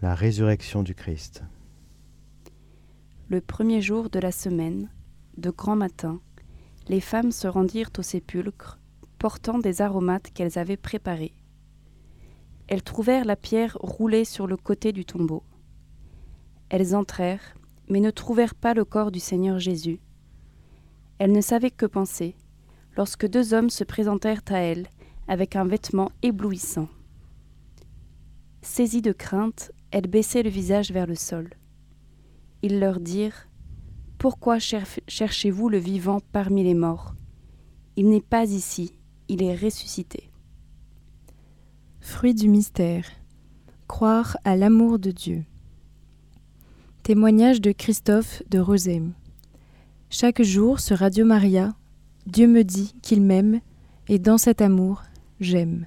la résurrection du Christ. Le premier jour de la semaine, de grand matin, les femmes se rendirent au sépulcre, portant des aromates qu'elles avaient préparés. Elles trouvèrent la pierre roulée sur le côté du tombeau. Elles entrèrent, mais ne trouvèrent pas le corps du Seigneur Jésus. Elles ne savaient que penser, lorsque deux hommes se présentèrent à elles avec un vêtement éblouissant. Saisies de crainte, elles baissaient le visage vers le sol. Ils leur dirent Pourquoi cher- cherchez-vous le vivant parmi les morts? Il n'est pas ici, il est ressuscité. Fruit du mystère. Croire à l'amour de Dieu. Témoignage de Christophe de Rosem. Chaque jour sur Radio Maria, Dieu me dit qu'il m'aime et dans cet amour, j'aime.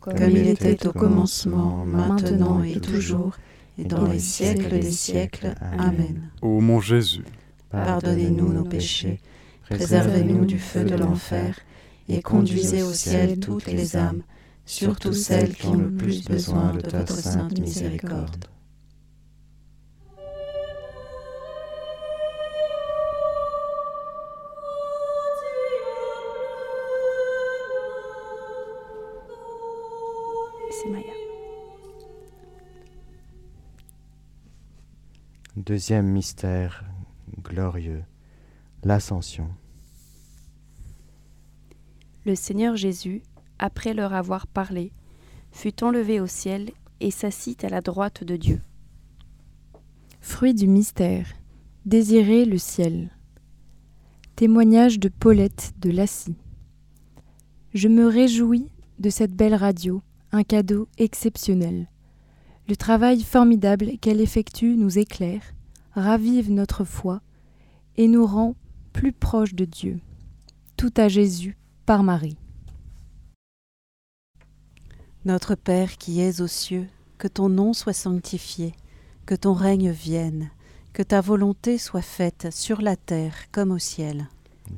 Comme il était au commencement, maintenant et toujours, et dans les siècles des siècles. Amen. Ô mon Jésus, Pardonnez-nous nos péchés, préservez-nous du feu de l'enfer, et conduisez au ciel toutes les âmes, surtout celles qui ont le plus besoin de votre sainte miséricorde. Deuxième mystère glorieux, l'ascension. Le Seigneur Jésus, après leur avoir parlé, fut enlevé au ciel et s'assit à la droite de Dieu. Fruit du mystère, désirer le ciel. Témoignage de Paulette de Lassy. Je me réjouis de cette belle radio, un cadeau exceptionnel. Le travail formidable qu'elle effectue nous éclaire, ravive notre foi et nous rend plus proches de Dieu. Tout à Jésus par Marie. Notre Père qui es aux cieux, que ton nom soit sanctifié, que ton règne vienne, que ta volonté soit faite sur la terre comme au ciel.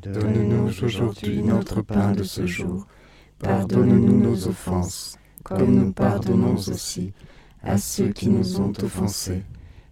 donne-nous aujourd'hui notre pain de ce jour. Pardonne-nous nos offenses, comme nous pardonnons aussi à ceux qui nous ont offensés.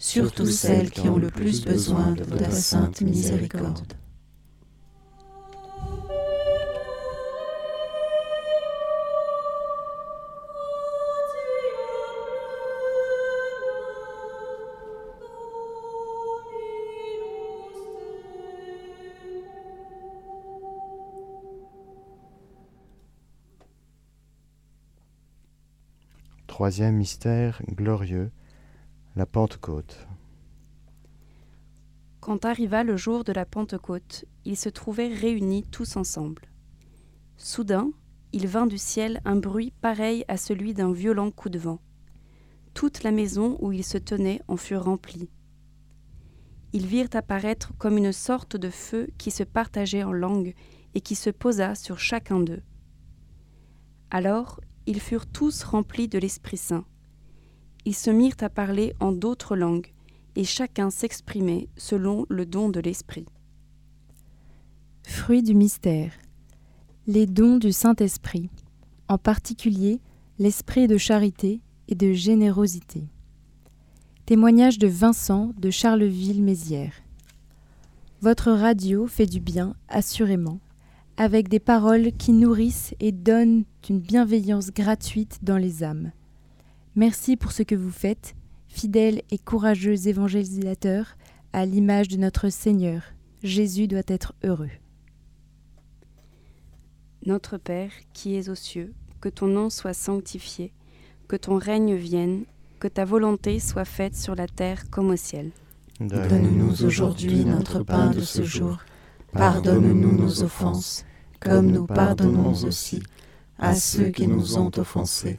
surtout celles qui ont le plus besoin de ta sainte miséricorde. Troisième mystère glorieux, la Pentecôte. Quand arriva le jour de la Pentecôte, ils se trouvaient réunis tous ensemble. Soudain, il vint du ciel un bruit pareil à celui d'un violent coup de vent. Toute la maison où ils se tenaient en fut remplie. Ils virent apparaître comme une sorte de feu qui se partageait en langues et qui se posa sur chacun d'eux. Alors ils furent tous remplis de l'Esprit Saint. Ils se mirent à parler en d'autres langues, et chacun s'exprimait selon le don de l'Esprit. Fruit du mystère. Les dons du Saint-Esprit, en particulier l'esprit de charité et de générosité. Témoignage de Vincent de Charleville-Mézières. Votre radio fait du bien, assurément avec des paroles qui nourrissent et donnent une bienveillance gratuite dans les âmes. Merci pour ce que vous faites, fidèles et courageux évangélisateurs, à l'image de notre Seigneur. Jésus doit être heureux. Notre Père, qui es aux cieux, que ton nom soit sanctifié, que ton règne vienne, que ta volonté soit faite sur la terre comme au ciel. Donne-nous aujourd'hui notre pain de ce jour. Pardonne-nous nos offenses comme nous pardonnons aussi à ceux qui nous ont offensés,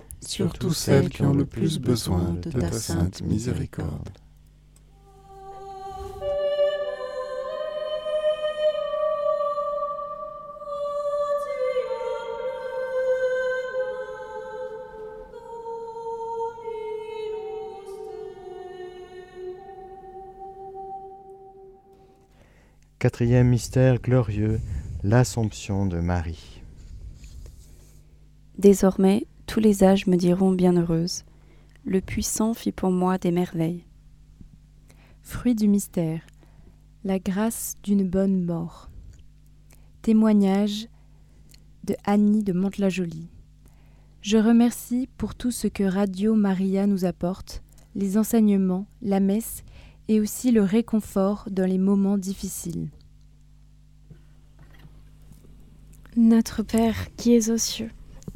surtout celles qui ont le plus besoin de ta sainte miséricorde. Quatrième mystère glorieux, l'Assomption de Marie. Désormais, tous les âges me diront bienheureuse. Le puissant fit pour moi des merveilles. Fruit du mystère, la grâce d'une bonne mort. Témoignage de Annie de Mantes-la-Jolie. Je remercie pour tout ce que Radio Maria nous apporte, les enseignements, la messe et aussi le réconfort dans les moments difficiles. Notre Père qui es aux cieux,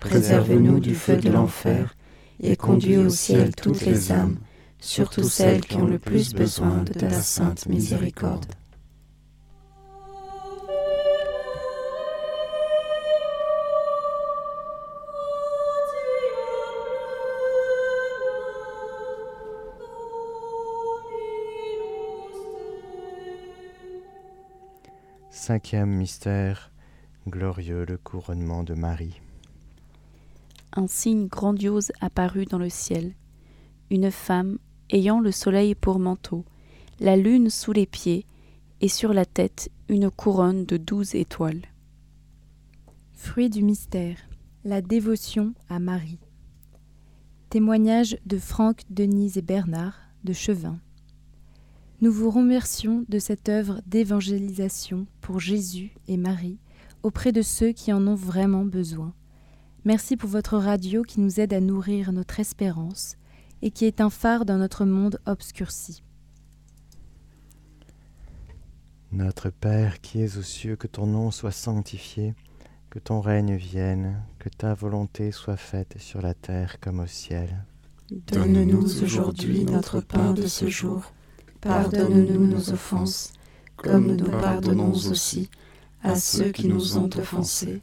préservez-nous du feu de l'enfer, et conduis au ciel toutes les âmes, surtout celles qui ont le plus besoin de ta sainte miséricorde. Cinquième mystère glorieux, le couronnement de Marie. Un signe grandiose apparut dans le ciel. Une femme ayant le soleil pour manteau, la lune sous les pieds, et sur la tête une couronne de douze étoiles. Fruit du mystère, la dévotion à Marie. Témoignage de Franck, Denise et Bernard de Chevin. Nous vous remercions de cette œuvre d'évangélisation pour Jésus et Marie auprès de ceux qui en ont vraiment besoin. Merci pour votre radio qui nous aide à nourrir notre espérance et qui est un phare dans notre monde obscurci. Notre Père qui es aux cieux, que ton nom soit sanctifié, que ton règne vienne, que ta volonté soit faite sur la terre comme au ciel. Donne-nous aujourd'hui notre pain de ce jour Pardonne-nous nos offenses, comme nous pardonnons aussi à ceux qui nous ont offensés,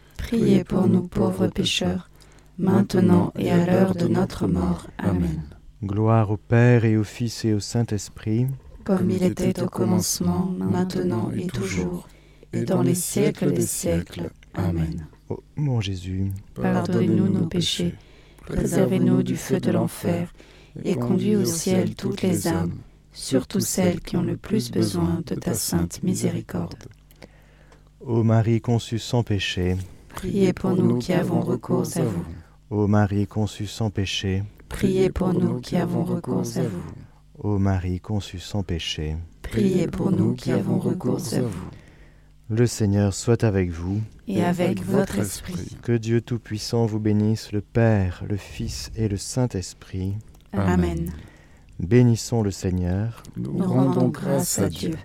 priez pour nous pauvres pécheurs, maintenant et à l'heure de notre mort. Amen. Gloire au Père et au Fils et au Saint-Esprit, comme il était au commencement, maintenant et toujours, et dans les siècles des siècles. Amen. Ô mon Jésus, Pardonnez-nous nos péchés, préservez-nous du feu de l'enfer, et conduis au ciel toutes les âmes, surtout celles qui ont le plus besoin de ta sainte miséricorde. ô Marie conçue sans péché, Priez pour nous qui avons recours à vous. ô Marie conçue sans péché, Priez pour nous qui avons recours à vous. ô Marie conçue sans péché. Priez pour nous qui avons recours à vous. Le Seigneur soit avec vous, Et avec votre esprit. que Dieu Tout-Puissant vous bénisse, le Père, le Fils et le Saint-Esprit. Amen. Bénissons le Seigneur, Nous rendons grâce à Dieu.